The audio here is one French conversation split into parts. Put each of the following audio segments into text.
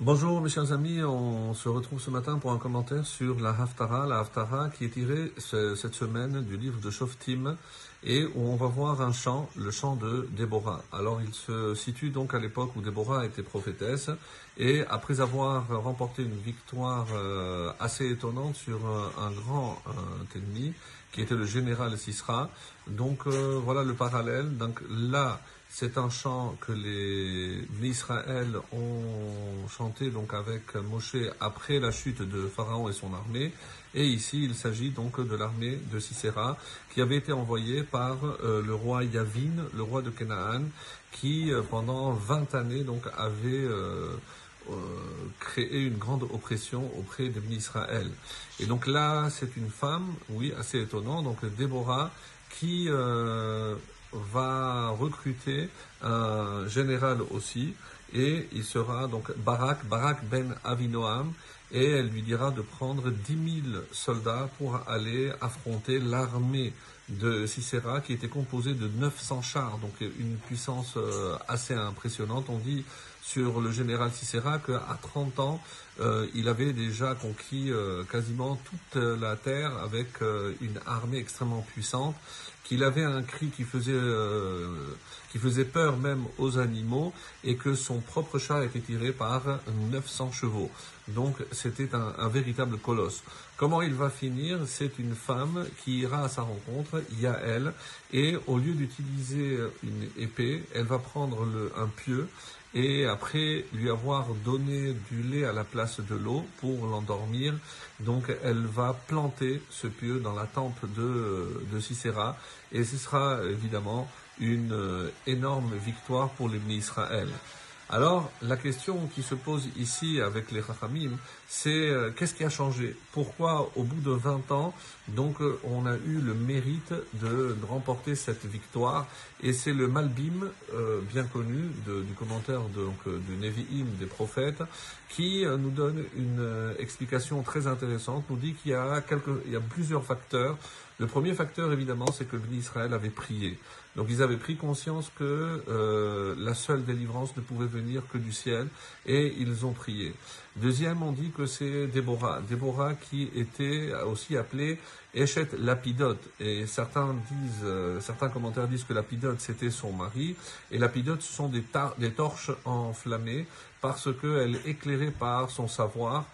Bonjour mes chers amis, on se retrouve ce matin pour un commentaire sur la Haftara, la Haftara qui est tirée cette semaine du livre de Shoftim et où on va voir un chant, le chant de Déborah. Alors il se situe donc à l'époque où Déborah était prophétesse et après avoir remporté une victoire euh, assez étonnante sur un, grand ennemi qui était le général Sisra, donc euh, voilà le parallèle. Donc là, c'est un chant que les Israël ont chanté donc avec Moshe après la chute de Pharaon et son armée. Et ici, il s'agit donc de l'armée de Sisera qui avait été envoyée par euh, le roi Yavin, le roi de Canaan, qui euh, pendant 20 années donc avait euh, créé une grande oppression auprès de Israël. Et donc là, c'est une femme, oui, assez étonnant, donc Déborah, qui va recruter un général aussi, et il sera donc Barak, Barak ben Avinoam, et elle lui dira de prendre 10 000 soldats pour aller affronter l'armée de Sisera qui était composée de 900 chars, donc une puissance euh, assez impressionnante. On dit sur le général Sisera qu'à 30 ans, euh, il avait déjà conquis euh, quasiment toute la terre avec une armée extrêmement puissante qu'il avait un cri qui faisait, qui faisait peur même aux animaux et que son propre chat était tiré par 900 chevaux. Donc c'était un, véritable colosse. Comment il va finir? C'est une femme qui ira à sa rencontre, Yael, et au lieu d'utiliser une épée, elle va prendre un pieu et après lui avoir donné du lait à la place de l'eau pour l'endormir, donc elle va planter ce pieu dans la temple de, de Sisera et ce sera évidemment une euh, énorme victoire pour l'Église Israël. Alors, la question qui se pose ici avec les Rachamim, c'est euh, qu'est-ce qui a changé? Pourquoi, au bout de 20 ans, donc, euh, on a eu le mérite de, remporter cette victoire? Et c'est le Malbim, euh, bien connu, du commentaire du Nevi'im, des prophètes, qui nous donne une explication très intéressante, nous dit qu'il y a plusieurs facteurs. Le premier facteur, évidemment, c'est que Israël avait prié. Donc ils avaient pris conscience que la seule délivrance ne pouvait venir que du ciel et ils ont prié. Deuxième, on dit que c'est Déborah. Déborah qui était aussi appelée Eshet Lapidote. Et certains disent, euh, certains commentaires disent que Lapidote c'était son mari. Et Lapidote ce sont des, des torches enflammées parce qu'elle éclairée par son savoir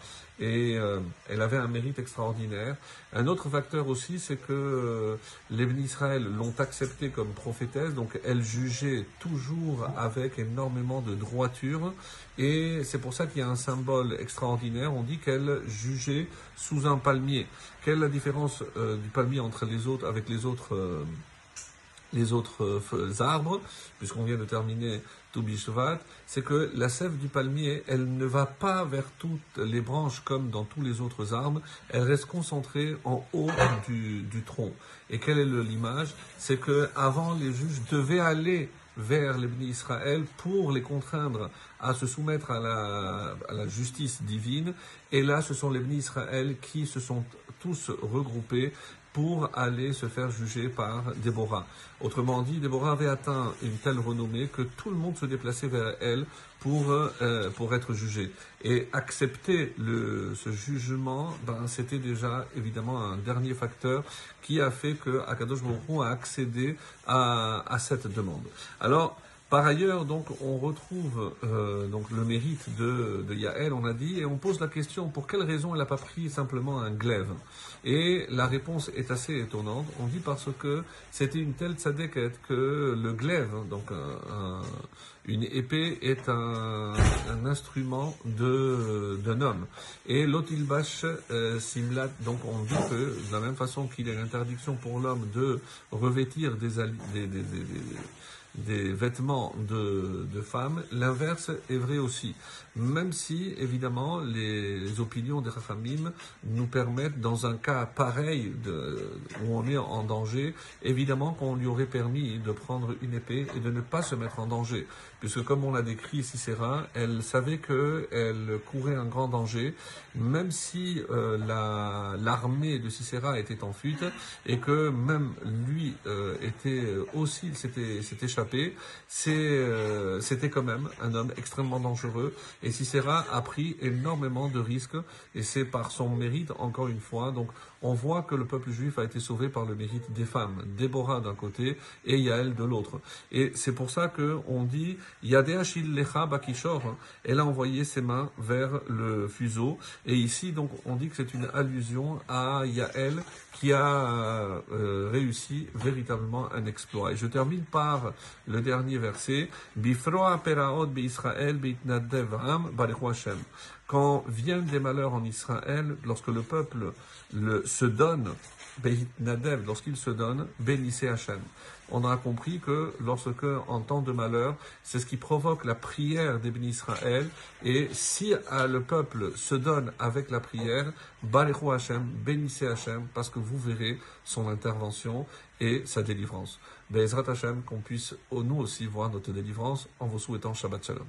et euh, elle avait un mérite extraordinaire. Un autre facteur aussi, c'est que euh, les Israël l'ont acceptée comme prophétesse, donc elle jugeait toujours avec énormément de droiture, et c'est pour ça qu'il y a un symbole extraordinaire. On dit qu'elle jugeait sous un palmier. Quelle est la différence euh, du palmier entre les autres, avec les autres les autres euh, arbres, puisqu'on vient de terminer Toubishvat, c'est que la sève du palmier, elle ne va pas vers toutes les branches comme dans tous les autres arbres, elle reste concentrée en haut du, tronc. Et quelle est l'image? C'est que avant les juges devaient aller vers les bénis Israël pour les contraindre à se soumettre à la, justice divine. Et là, ce sont les bénis Israël qui se sont tous regroupés pour aller se faire juger par Déborah. Autrement dit, Déborah avait atteint une telle renommée que tout le monde se déplaçait vers elle pour, euh, pour être jugé. Et accepter le, ce jugement, ben, c'était déjà évidemment un dernier facteur qui a fait que Akadosh Baruch a accédé à, à cette demande. Alors, par ailleurs, donc, on retrouve euh, donc le mérite de, de on a dit, et on pose la question pour quelle raison elle n'a pas pris simplement un glaive? Et la réponse est assez étonnante. On dit parce que c'était une telle tzadeket que le glaive, donc une épée, est un, instrument d'un homme. Et l'otilbash euh, simlat, donc on dit que de la même façon qu'il a l'interdiction pour l'homme de revêtir des, des, des des vêtements de, femmes, l'inverse est vrai aussi. Même si, évidemment, les, opinions des Rachamim nous permettent, dans un cas pareil où on est en danger, évidemment qu'on lui aurait permis de prendre une épée et de ne pas se mettre en danger. Puisque, comme on l'a décrit Cicéra, elle savait qu'elle courait un grand danger, même si euh, l'armée de Cicéra était en fuite et que même lui euh, était aussi, s'était échappé, euh, c'était quand même un homme extrêmement dangereux. Et Sisera a pris énormément de risques, et c'est par son mérite, encore une fois. Donc, on voit que le peuple juif a été sauvé par le mérite des femmes, Déborah d'un côté et Yael de l'autre. Et c'est pour ça que on dit Yadéachil Lecha Bakishor. Elle a envoyé ses mains vers le fuseau. Et ici, donc, on dit que c'est une allusion à Yael qui a euh, réussi véritablement un exploit. Et je termine par le dernier verset. Bifroa peraot quand viennent des malheurs en Israël, lorsque le peuple se donne, Nadev, lorsqu'il se donne, bénissez Hachem. On a compris que lorsque, en temps de malheur, c'est ce qui provoque la prière des bénis Israël. Et si euh, le peuple se donne avec la prière, bénissez Hachem, parce que vous verrez son intervention et sa délivrance. Bezrat Hachem, qu'on puisse nous aussi voir notre délivrance en vous souhaitant Shabbat Shalom.